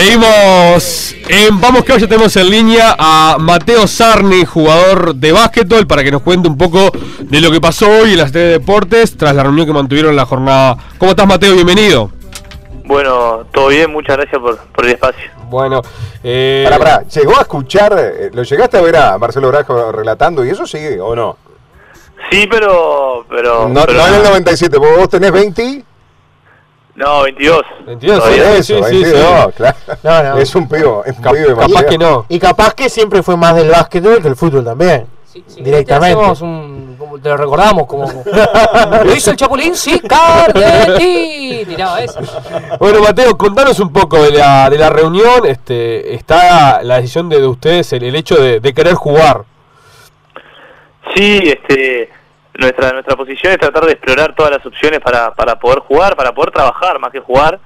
Seguimos en Vamos que hoy ya tenemos en línea a Mateo Sarni, jugador de básquetbol, para que nos cuente un poco de lo que pasó hoy en las de deportes tras la reunión que mantuvieron en la jornada. ¿Cómo estás Mateo? Bienvenido. Bueno, todo bien, muchas gracias por, por el espacio. Bueno, eh... Pará, pará, ¿llegó a escuchar, eh, lo llegaste a ver a Marcelo Brajo relatando y eso sigue o no? Sí, pero... pero no, pero en el 97, vos tenés 20... No, 22. 22, sí, eso, sí, 22, sí, claro. No, no. Es un pivo, es un Cap pibe Capaz que no. Y capaz que siempre fue más del básquetbol que el fútbol también. Sí, sí, directamente. Un, como te lo recordamos como lo hizo el Chapulín, sí, Cardetti. Tiraba eso. Bueno, Mateo, contanos un poco de la, de la reunión. Este, está la decisión de, de ustedes, el, el hecho de, de querer jugar. Sí, este nuestra nuestra posición es tratar de explorar todas las opciones para, para poder jugar, para poder trabajar más que jugar,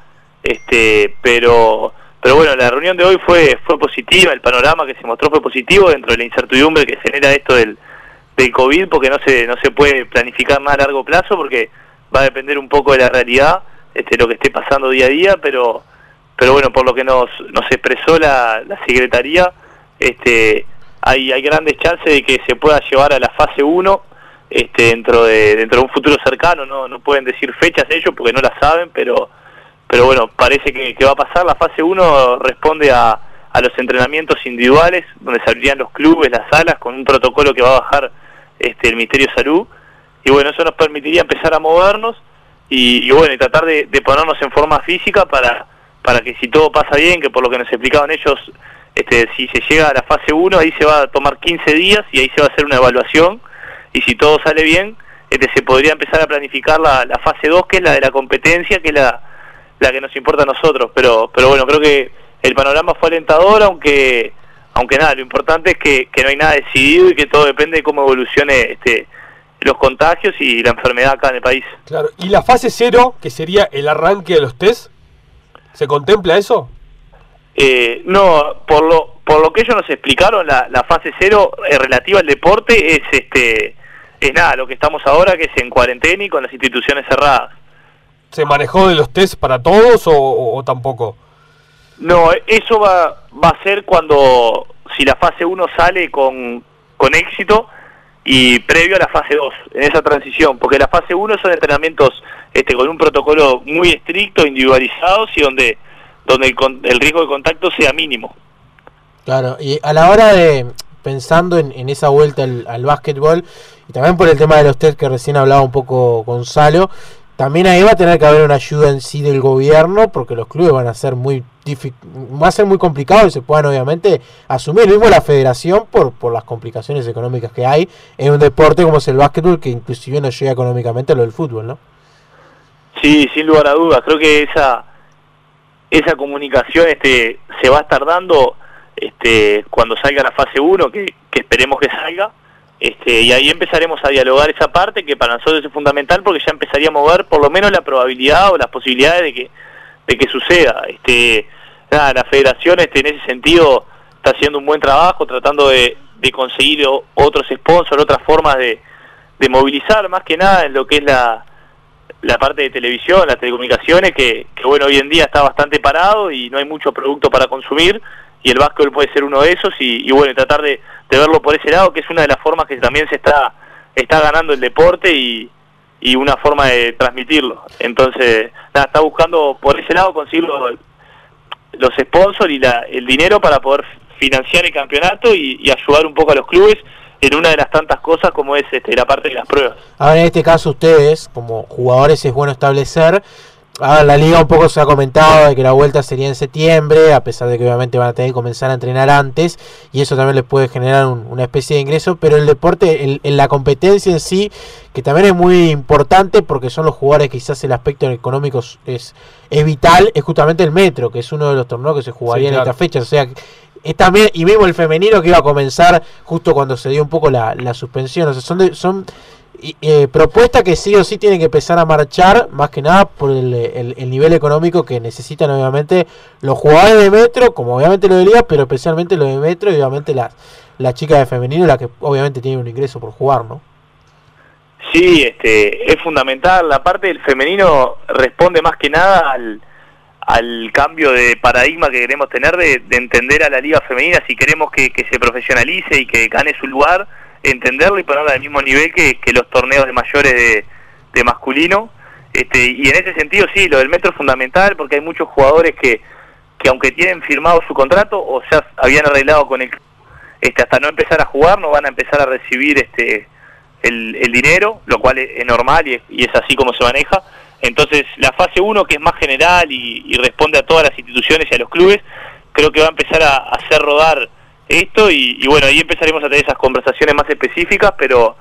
este, pero pero bueno, la reunión de hoy fue fue positiva, el panorama que se mostró fue positivo dentro de la incertidumbre que genera esto del del COVID, porque no se no se puede planificar más a largo plazo porque va a depender un poco de la realidad, este lo que esté pasando día a día, pero pero bueno, por lo que nos nos expresó la, la secretaría, este hay hay grandes chances de que se pueda llevar a la fase 1 este, dentro de dentro de un futuro cercano, no, no pueden decir fechas ellos porque no las saben, pero pero bueno, parece que, va a pasar. La fase 1 responde a, a los entrenamientos individuales, donde se abrirían los clubes, las salas, con un protocolo que va a bajar este, el Ministerio de Salud. Y bueno, eso nos permitiría empezar a movernos y, bueno, y tratar de, de, ponernos en forma física para, para que si todo pasa bien, que por lo que nos explicaban ellos, este, si se llega a la fase 1, ahí se va a tomar 15 días y ahí se va a hacer una evaluación y si todo sale bien, este, se podría empezar a planificar la, la fase 2, que es la de la competencia, que es la, la que nos importa a nosotros. Pero, pero bueno, creo que el panorama fue alentador, aunque aunque nada, lo importante es que, que no hay nada decidido y que todo depende de cómo evolucione este, los contagios y la enfermedad acá en el país. Claro, ¿y la fase 0, que sería el arranque de los test? ¿Se contempla eso? Eh, no, por lo, por lo que ellos nos explicaron, la, la fase 0 eh, relativa al deporte es este es nada, lo que estamos ahora, que es en cuarentena y con las instituciones cerradas. ¿Se manejó de los test para todos o, tampoco? No, eso va, va a ser cuando, si la fase 1 sale con, con éxito y previo a la fase 2, en esa transición, porque la fase 1 son entrenamientos este, con un protocolo muy estricto, individualizados y donde, donde el, el riesgo de contacto sea mínimo. Claro, y a la hora de, pensando en, en esa vuelta al, al, básquetbol, y también por el tema de los test que recién hablaba un poco Gonzalo, también ahí va a tener que haber una ayuda en sí del gobierno, porque los clubes van a ser muy va a ser muy complicado y se puedan obviamente asumir. Mismo la federación por, por las complicaciones económicas que hay en un deporte como es el básquetbol que inclusive no llega económicamente a lo del fútbol, ¿no? Sí, sin lugar a dudas, creo que esa esa comunicación este se va a estar dando este, cuando salga la fase 1, que, que, esperemos que salga, este, y ahí empezaremos a dialogar esa parte que para nosotros es fundamental porque ya empezaría a mover por lo menos la probabilidad o las posibilidades de que, de que suceda. Este, la federación este, en ese sentido está haciendo un buen trabajo tratando de, de conseguir otros sponsors, otras formas de, de movilizar más que nada en lo que es la, la parte de televisión, las telecomunicaciones, que, que bueno, hoy en día está bastante parado y no hay mucho producto para consumir, y el básquetbol puede ser uno de esos y, y bueno, tratar de, de, verlo por ese lado, que es una de las formas que también se está, está ganando el deporte y, y una forma de transmitirlo. Entonces, nada, está buscando por ese lado conseguir los, los sponsors y la, el dinero para poder financiar el campeonato y, y ayudar un poco a los clubes en una de las tantas cosas como es este, la parte de las pruebas. Ahora, en este caso, ustedes, como jugadores, es bueno establecer Ahora la liga un poco se ha comentado de que la vuelta sería en septiembre, a pesar de que obviamente van a tener que comenzar a entrenar antes y eso también les puede generar un, una especie de ingreso, pero el deporte, en la competencia en sí, que también es muy importante porque son los jugadores, quizás el aspecto económico es, es vital, es justamente el metro, que es uno de los torneos que se jugaría sí, claro. en esta fecha, o sea, es también, y mismo el femenino que iba a comenzar justo cuando se dio un poco la, la suspensión, o sea, son, de, son eh, propuesta que sí o sí tiene que empezar a marchar, más que nada por el, el, el, nivel económico que necesitan obviamente los jugadores de Metro, como obviamente lo de Liga, pero especialmente los de Metro y obviamente las, las chicas de femenino, la que obviamente tienen un ingreso por jugar, ¿no? Sí, este, es fundamental. La parte del femenino responde más que nada al, al cambio de paradigma que queremos tener de, de entender a la liga femenina si queremos que, que, se profesionalice y que gane su lugar, entenderlo y ponerla al mismo nivel que, los torneos de mayores de, masculino. Este, y en ese sentido sí, lo del metro es fundamental porque hay muchos jugadores que, que aunque tienen firmado su contrato o ya habían arreglado con el este, hasta no empezar a jugar no van a empezar a recibir este el, dinero, lo cual es, normal y es, así como se maneja. Entonces, la fase 1, que es más general y, y, responde a todas las instituciones y a los clubes, creo que va a empezar a hacer rodar esto y, y, bueno, ahí empezaremos a tener esas conversaciones más específicas, pero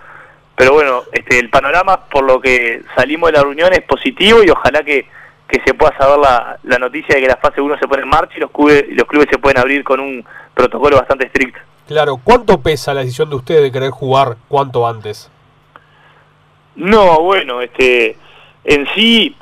pero bueno, este el panorama por lo que salimos de la reunión es positivo y ojalá que, que se pueda saber la, la noticia de que la fase 1 se pone en marcha y los clubes, los clubes se pueden abrir con un protocolo bastante estricto. Claro, ¿cuánto pesa la decisión de ustedes de querer jugar cuanto antes? No, bueno, este en sí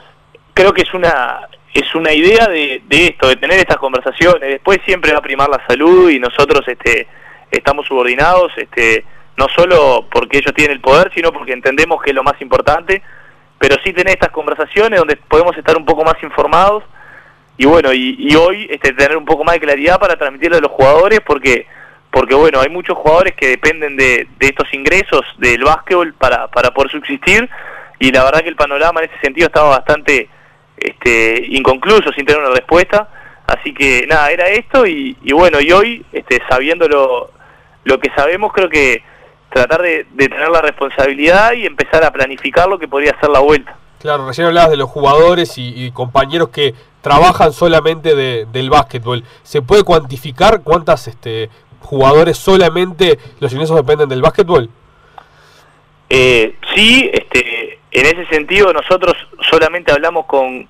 creo que es una es una idea de, de, esto, de tener estas conversaciones. Después siempre va a primar la salud y nosotros este estamos subordinados, este no solo porque ellos tienen el poder, sino porque entendemos que es lo más importante, pero sí tener estas conversaciones donde podemos estar un poco más informados y bueno, y, y hoy este tener un poco más de claridad para transmitirle a los jugadores porque porque bueno, hay muchos jugadores que dependen de, de estos ingresos del básquetbol para, para poder subsistir y la verdad que el panorama en ese sentido estaba bastante este, inconcluso, sin tener una respuesta. Así que nada, era esto y, y bueno, y hoy, este, sabiendo lo, lo que sabemos, creo que tratar de, de, tener la responsabilidad y empezar a planificar lo que podría ser la vuelta. Claro, recién hablabas de los jugadores y, y compañeros que trabajan solamente de, del básquetbol. ¿Se puede cuantificar cuántas este, jugadores solamente los ingresos dependen del básquetbol? Eh, sí, este, en ese sentido nosotros solamente hablamos con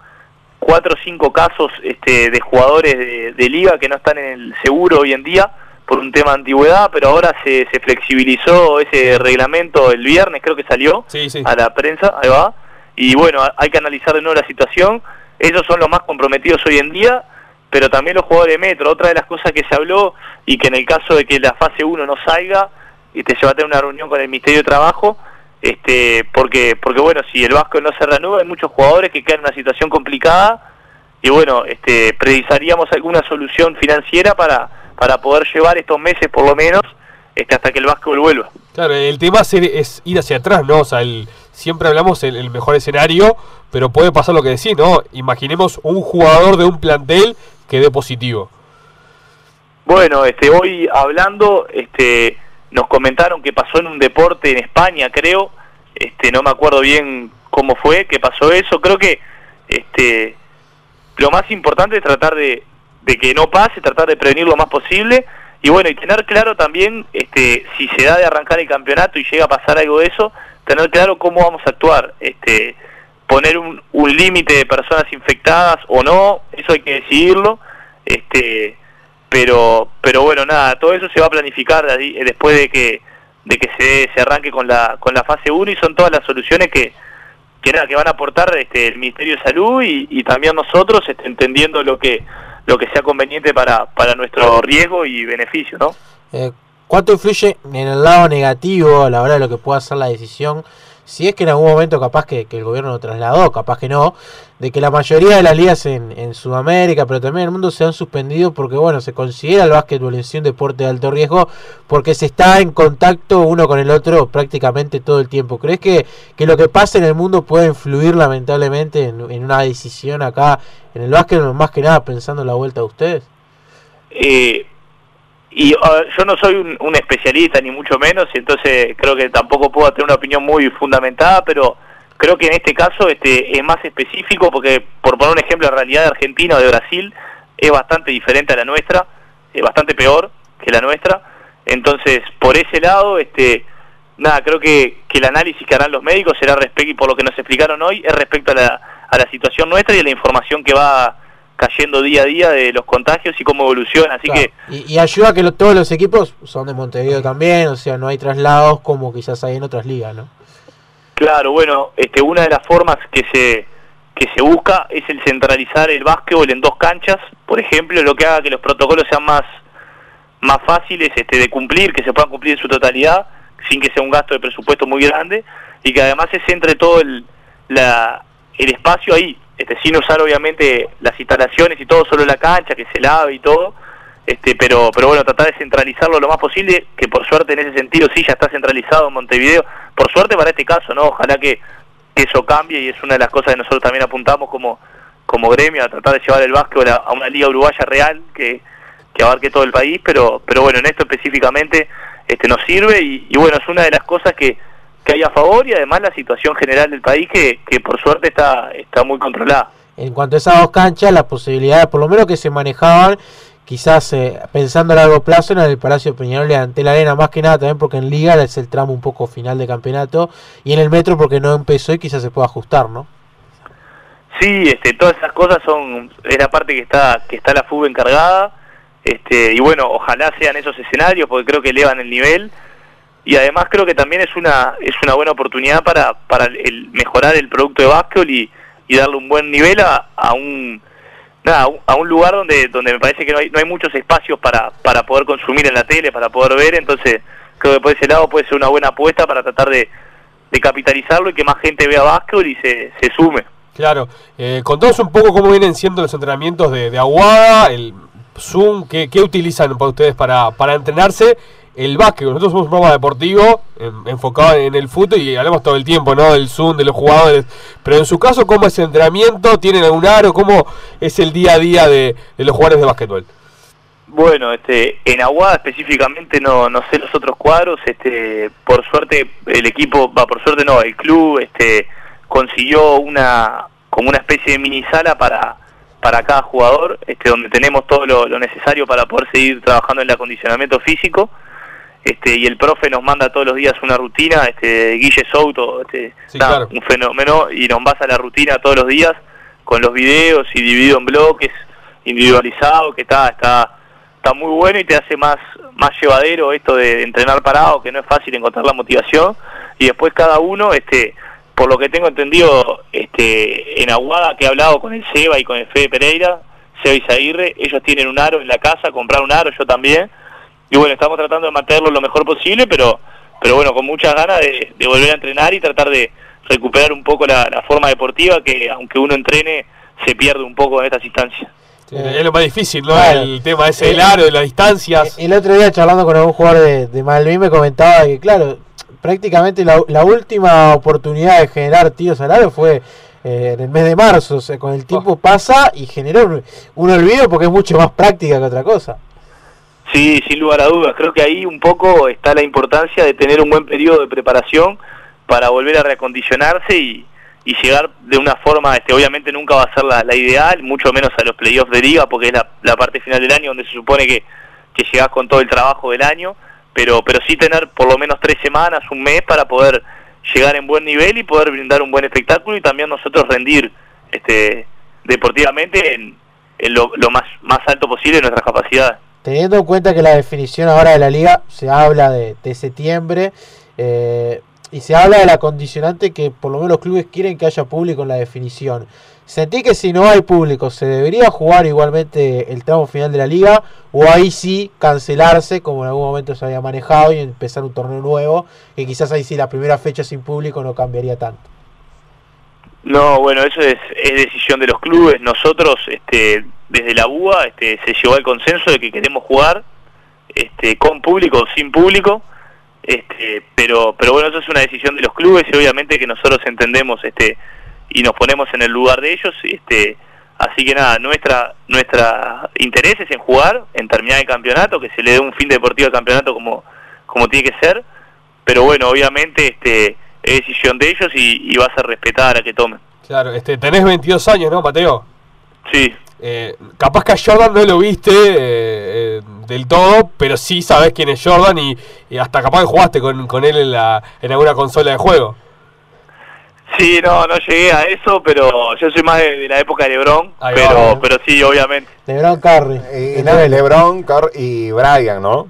cuatro o cinco casos este, de jugadores de, de, liga que no están en el seguro hoy en día por un tema de antigüedad, pero ahora se, se flexibilizó ese reglamento el viernes, creo que salió sí, sí. a la prensa, ahí va, y bueno, hay que analizar de nuevo la situación, ellos son los más comprometidos hoy en día, pero también los jugadores de Metro, otra de las cosas que se habló y que en el caso de que la fase 1 no salga, y te lleva a tener una reunión con el Ministerio de Trabajo, este porque porque bueno si el Vasco no se reanuda hay muchos jugadores que quedan en una situación complicada y bueno este precisaríamos alguna solución financiera para para poder llevar estos meses por lo menos este hasta que el Vasco vuelva. Claro el tema es ir hacia atrás no o sea el, siempre hablamos el, el mejor escenario pero puede pasar lo que decís no imaginemos un jugador de un plantel que dé positivo. Bueno este hoy hablando este nos comentaron que pasó en un deporte en España, creo, este no me acuerdo bien cómo fue, que pasó eso, creo que este lo más importante es tratar de, de que no pase, tratar de prevenir lo más posible. Y bueno, y tener claro también este si se da de arrancar el campeonato y llega a pasar algo de eso, tener claro cómo vamos a actuar, este poner un, un límite de personas infectadas o no, eso hay que decidirlo, este pero pero bueno nada todo eso se va a planificar después de que de que se, se arranque con la con la fase 1 y son todas las soluciones que que van a aportar este el Ministerio de Salud y, y también nosotros este, entendiendo lo que lo que sea conveniente para para nuestro riesgo y beneficio no eh, cuánto influye en el lado negativo a la hora de lo que pueda ser la decisión si es que en algún momento capaz que, que, el gobierno lo trasladó, capaz que no, de que la mayoría de las ligas en, en, Sudamérica, pero también en el mundo se han suspendido porque, bueno, se considera el básquetbol en sí un deporte de alto riesgo porque se está en contacto uno con el otro prácticamente todo el tiempo. ¿Crees que, que lo que pasa en el mundo puede influir lamentablemente en, en una decisión acá en el básquetbol, más que nada pensando en la vuelta de ustedes? Eh, y yo no soy un, un, especialista ni mucho menos y entonces creo que tampoco puedo tener una opinión muy fundamentada pero creo que en este caso este es más específico porque por poner un ejemplo la realidad de Argentina o de Brasil es bastante diferente a la nuestra es bastante peor que la nuestra entonces por ese lado este nada creo que, que el análisis que harán los médicos será respecto y por lo que nos explicaron hoy es respecto a la, a la situación nuestra y a la información que va cayendo día a día de los contagios y cómo evoluciona, así claro. que... Y, y, ayuda que lo, todos los equipos son de Montevideo también, o sea, no hay traslados como quizás hay en otras ligas, ¿no? Claro, bueno, este, una de las formas que se que se busca es el centralizar el básquetbol en dos canchas, por ejemplo, lo que haga que los protocolos sean más más fáciles este, de cumplir, que se puedan cumplir en su totalidad, sin que sea un gasto de presupuesto muy grande, y que además se centre todo el, la, el espacio ahí, este, sin usar obviamente las instalaciones y todo, solo la cancha, que se lave y todo, este, pero, pero bueno, tratar de centralizarlo lo más posible, que por suerte en ese sentido sí ya está centralizado en Montevideo, por suerte para este caso, ¿no? Ojalá que, que eso cambie y es una de las cosas que nosotros también apuntamos como, como gremio, a tratar de llevar el básquetbol a, una liga uruguaya real que, que abarque todo el país, pero, pero bueno, en esto específicamente este, nos sirve y bueno, es una de las cosas que, que hay a favor y además la situación general del país que, que por suerte está, está muy controlada. En cuanto a esas dos canchas, las posibilidades, por lo menos que se manejaban, quizás eh, pensando a largo plazo, en el Palacio Peñarol ante la arena, más que nada también porque en Liga es el tramo un poco final de campeonato, y en el Metro porque no empezó y quizás se pueda ajustar, ¿no? Sí, este, todas esas cosas son es la parte que está que está la FUB encargada, este, y bueno, ojalá sean esos escenarios porque creo que elevan el nivel y además creo que también es una es una buena oportunidad para para el, mejorar el producto de básquetbol y, y darle un buen nivel a, a un nada, a un- lugar donde donde me parece que no hay, no hay muchos espacios para para poder consumir en la tele, para poder ver, entonces creo que por ese lado puede ser una buena apuesta para tratar de, de capitalizarlo y que más gente vea básquetbol y se, se sume. Claro, eh, contanos un poco cómo vienen siendo los entrenamientos de, de Aguada, el Zoom, ¿qué, qué utilizan para ustedes para, para entrenarse? El básquet, nosotros somos un programa deportivo en- enfocado en el fútbol y hablamos todo el tiempo, ¿no? Del Zoom, de los jugadores. Pero en su caso, ¿cómo es el entrenamiento? ¿Tienen algún aro? ¿Cómo es el día a día de, los jugadores de básquetbol? Bueno, este, en Aguada específicamente no, no sé los otros cuadros, este, por suerte el equipo, va por suerte no, el club, este, consiguió una, como una especie de mini sala para, para cada jugador, este, donde tenemos todo lo necesario para poder seguir trabajando en el acondicionamiento físico, este, y el profe nos manda todos los días una rutina, este, Guille Souto, este, Sí, nada, claro. un fenómeno, y nos basa la rutina todos los días con los videos y dividido en bloques, individualizado, que está, está, está muy bueno y te hace más, más llevadero esto de entrenar parado, que no es fácil encontrar la motivación, y después cada uno, este, por lo que tengo entendido, este, en Aguada que he hablado con el Seba y con el Fede Pereira, Seba y Zaguirre, ellos tienen un aro en la casa, compraron un aro, yo también, y bueno, estamos tratando de mantenerlo lo mejor posible, pero, pero bueno, con muchas ganas de, de volver a entrenar y tratar de recuperar un poco la, la forma deportiva que aunque uno entrene se pierde un poco en estas instancias. Es lo más difícil, ¿no? El tema ese del aro, de las distancias. El otro día charlando con algún jugador de, de Malvin me comentaba que, claro, prácticamente la, la última oportunidad de generar tiros al aro fue eh, en el mes de marzo. O sea, con el tiempo pasa y genera un, un olvido porque es mucho más práctica que otra cosa. Sí, sin lugar a dudas. Creo que ahí un poco está la importancia de tener un buen periodo de preparación para volver a reacondicionarse y, y llegar de una forma, este, obviamente nunca va a ser la, la ideal, mucho menos a los playoffs de liga, porque es la, la parte final del año donde se supone que, que llegás con todo el trabajo del año, pero, pero sí tener por lo menos tres semanas, un mes para poder llegar en buen nivel y poder brindar un buen espectáculo y también nosotros rendir este, deportivamente en, en lo, lo más, más alto posible de nuestras capacidades. Teniendo en cuenta que la definición ahora de la liga se habla de, septiembre eh, y se habla de la condicionante que por lo menos los clubes quieren que haya público en la definición. ¿Sentí que si no hay público se debería jugar igualmente el tramo final de la liga o ahí sí cancelarse como en algún momento se había manejado y empezar un torneo nuevo que quizás ahí sí la primera fecha sin público no cambiaría tanto? No, bueno, eso es, es decisión de los clubes. Nosotros, este, desde la BUA, este, se llegó al consenso de que queremos jugar este, con público o sin público. Este, pero, pero bueno, eso es una decisión de los clubes y obviamente que nosotros entendemos este, y nos ponemos en el lugar de ellos. Este, así que nada, nuestra, nuestra interés es en jugar, en terminar el campeonato, que se le dé un fin deportivo al campeonato como, como tiene que ser. Pero bueno, obviamente este, es decisión de ellos y, y va a ser respetada la que tomen. Claro, este, tenés 22 años, ¿no, Mateo? Sí, Eh, capaz que a Jordan no lo viste eh, eh, del todo, pero sí sabés quién es Jordan y, y hasta capaz que jugaste con, con él en, la, en alguna consola de juego. sí, no, no llegué a eso, pero yo soy más de, de la época de LeBron, pero, pero sí, obviamente. LeBron Curry. Eh, el no, abuelo. LeBron Car- y Brian, ¿no?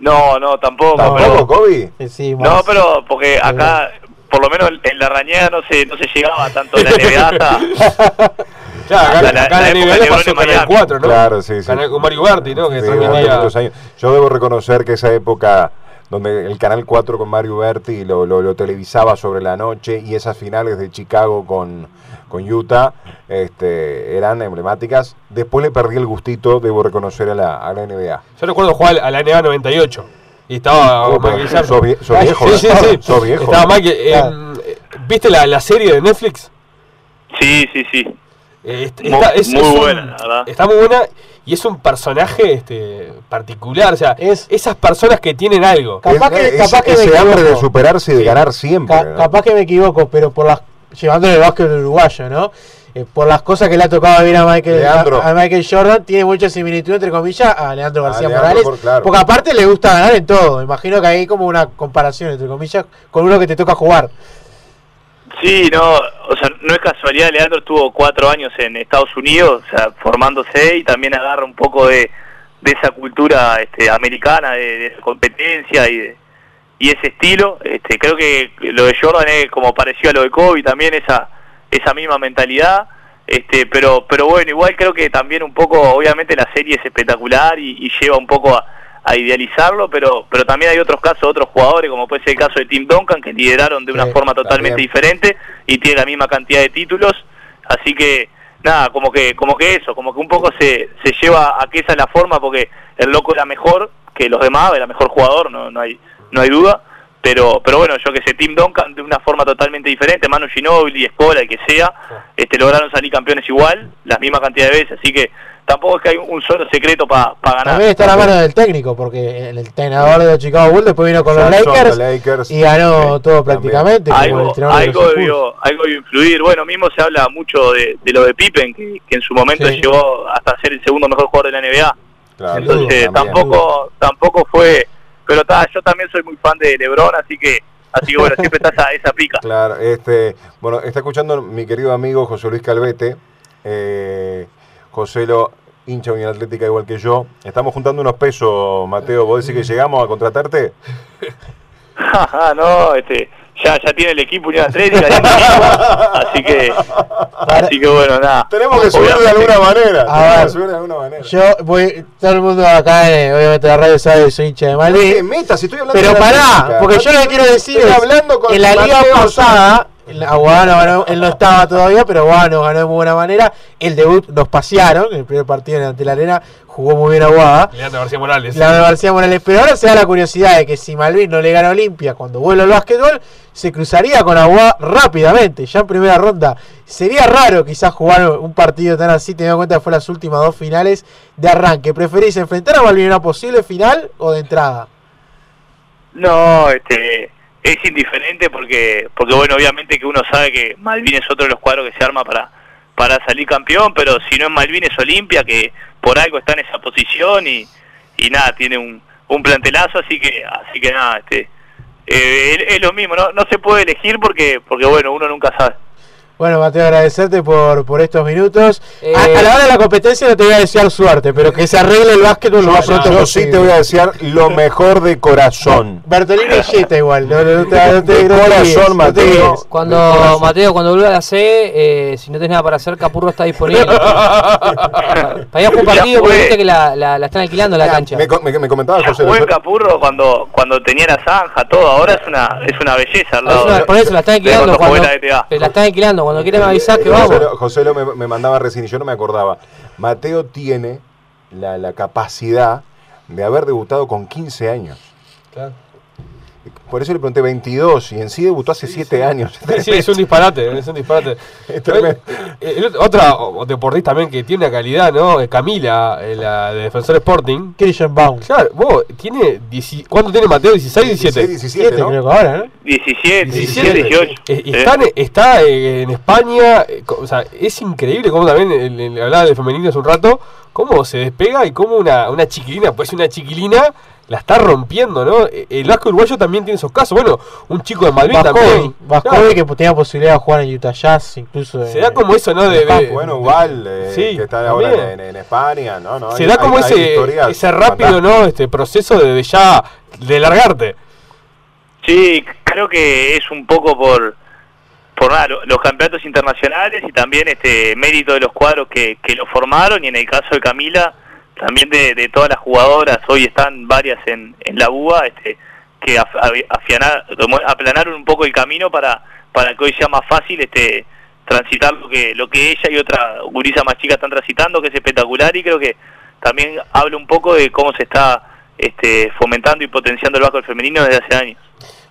No, no, tampoco. ¿Tampoco, pero- Kobe? Sí, no, pero porque acá, por lo menos en la rañega no se, no se llegaba tanto en la NBA hasta- Claro, acá, La- la- acá la en época NBA pasó en Canal Miami. 4, ¿no? Claro, sí, sí. Canal con Mario Berti, ¿no? Que Sí, años. Yo debo reconocer que esa época donde el Canal 4 con Mario Berti lo, lo, lo televisaba sobre la noche y esas finales de Chicago con, con Utah este, eran emblemáticas. Después le perdí el gustito, debo reconocer, a la, a la NBA. Yo recuerdo jugar a la NBA 98. Y estaba Oh, Michael Jordan. sos vie- sos viejo, Sí, sí, ¿no? sí. Sos viejo. Estaba Michael. eh, Claro. eh, ¿Viste la, la serie de Netflix? Sí, sí, sí. Eh, está, es- muy es un- buena, la verdad. Está muy buena y es un personaje este, particular. O sea, Es- esas personas que tienen algo. Capaz que- Es- capaz que me ese hambre de superarse y de ganar siempre. Ca- ¿no? capaz que me equivoco, pero por las llevándole el básquet uruguayo, ¿no? Eh, por las cosas que le ha tocado vivir a Michael, Leandro. a, a Michael Jordan, tiene mucha similitud, entre comillas, a Leandro A García Leandro, Morales. por- claro. Porque aparte le gusta ganar en todo. Imagino que hay como una comparación, entre comillas, con uno que te toca jugar. Sí, no, o sea, no es casualidad, Leandro estuvo cuatro años en Estados Unidos, o sea, formándose y también agarra un poco de, de esa cultura este, americana, de, de competencia y, de- y ese estilo. Este, creo que lo de Jordan es como parecido a lo de Kobe, también esa, esa misma mentalidad. Este, pero, pero bueno, igual creo que también un poco, obviamente la serie es espectacular y, y lleva un poco a, a idealizarlo, pero, pero también hay otros casos, otros jugadores, como puede ser el caso de Tim Duncan, que lideraron de una Sí, forma totalmente también. diferente y tiene la misma cantidad de títulos, así que nada, como que como que eso, como que un poco se, se lleva a que esa es la forma porque el loco era mejor que los demás, era mejor jugador, no no hay no hay duda, pero pero bueno, yo que sé, Tim Duncan de una forma totalmente diferente, Manu Ginobili, Escola, el que sea, este lograron salir campeones igual, la misma cantidad de veces, así que tampoco es que hay un solo secreto para ganar. También está la mano del técnico, porque el entrenador de los Chicago Bulls después vino con los Lakers, y ganó Sí, todo prácticamente. algo, algo, debió, algo debió influir. Bueno, mismo se habla mucho de, de lo de Pippen, que, que en su momento Sí. llegó hasta ser el segundo mejor jugador de la NBA. Claro, Entonces también. tampoco tampoco fue... Pero ta, yo también soy muy fan de LeBron, así que así que bueno, siempre está esa, esa pica. Claro, este, bueno, está escuchando mi querido amigo José Luis Calvete. Eh, José lo hincha Unión Atlética igual que yo. Estamos juntando unos pesos, Mateo. ¿Vos decís que llegamos a contratarte? No, este, ya, ya tiene el equipo Unión Atlética, ya tiene- así que así que bueno, nada. Tenemos que subir de alguna manera. A Tenemos ver. que subir de alguna manera. Yo voy, todo el mundo acá, eh, obviamente la radio sabe que soy hincha de No te metas, si estoy hablando Pero de la pará, porque yo lo que quiero decir Estoy es, hablando con en la liga Mateo pasada, en la- Aguadano ganó- él no estaba todavía, pero Aguadano ganó de muy buena manera. El debut nos pasearon, en el primer partido en ante la arena jugó muy bien Aguada. Leandro García Morales. García Morales, pero ahora se da la curiosidad de que si Malvin no le gana a Olimpia cuando vuelve al básquetbol, se cruzaría con Aguada rápidamente, ya en primera ronda. Sería raro quizás jugar un partido tan así, teniendo en cuenta que fue las últimas dos finales de arranque. ¿Preferís enfrentar a Malvin en una posible final o de entrada? No, este es indiferente porque porque bueno, obviamente que uno sabe que Malvin es otro de los cuadros que se arma para para salir campeón, pero si no es Malvin es Olimpia que por algo está en esa posición y, y nada, tiene un, un plantelazo, así que así que nada, este eh, es, es lo mismo, no no se puede elegir porque porque bueno, uno nunca sabe. Bueno, Mateo, agradecerte por, por estos minutos. Eh, A, a la hora de la competencia no te voy a desear suerte, pero que se arregle el básquetbol lo más pronto Yo sí te voy a desear lo mejor de corazón. Bertolini y Jetta igual, no, no, no te, no te- corazón, guíes, no te Mateo. Cuando, Mateo, cuando vuelva a la C, eh, si no tenés nada para hacer, Capurro está disponible. para ir a jugar un partido, porque fue. viste que la, la, la están alquilando la cancha. Me, me- me comentaba José. Luis- Capurro cuando cuando tenía la zanja, todo, ahora es una es una belleza al Es lado por eso la están alquilando cuando la están alquilando. Cuando quieran avisar que José, vamos. Lo- José lo me, me mandaba recién y yo no me acordaba. Mateo tiene la, la capacidad de haber debutado con 15 años. Por eso le pregunté 22 y en sí debutó hace 7 años. Sí, es un disparate, es un disparate. Es. Eh, el otra deportista también que tiene una calidad, ¿no? Eh, Camila, eh, la de Defensor Sporting. Christian Baum. Claro, vos, tiene. ¿Cuánto tiene Mateo? ¿16, 17? 17, ¿no? creo que ahora, ¿no? 17, 17, 17, 18. Eh, Sí. está, en, está eh, en España, eh, o sea, es increíble cómo también, el- el- hablaba del femenino hace un rato, cómo se despega y cómo una, una chiquilina, pues una chiquilina, la está rompiendo, ¿no? Eh, El vasco uruguayo también tiene esos casos. Bueno, un chico de Madrid Vascovi, también. Vascovi Claro, que tenía posibilidad de jugar en Utah Jazz, incluso. se da como eso, ¿no? De, de- Bueno, igual, eh, Sí, que está ahora en, en España, ¿no? no se Hay- da como hay- ese, ese rápido. ¿no? Este proceso de, de ya, de largarte. Sí, creo que es un poco por por nada, lo- los campeonatos internacionales y también este mérito de los cuadros que, que lo formaron y en el caso de Camila también de, de todas las jugadoras hoy están varias en, en la UBA este que af- afianar, aplanaron un poco el camino para, para que hoy sea más fácil este transitar lo que lo que ella y otra gurisa más chica están transitando, que es espectacular y creo que también habla un poco de cómo se está este, fomentando y potenciando el básquet femenino desde hace años.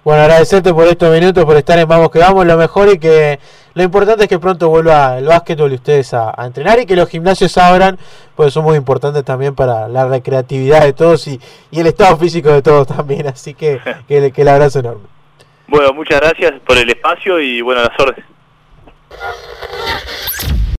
Bueno, agradecerte por estos minutos, por estar en Vamos que Vamos, lo mejor y que lo importante es que pronto vuelva el básquetbol y ustedes a, a entrenar y que los gimnasios abran, pues son muy importantes también para la recreatividad de todos y, y el estado físico de todos también, así que, que, que el abrazo enorme. Bueno, muchas gracias por el espacio y bueno, las órdenes.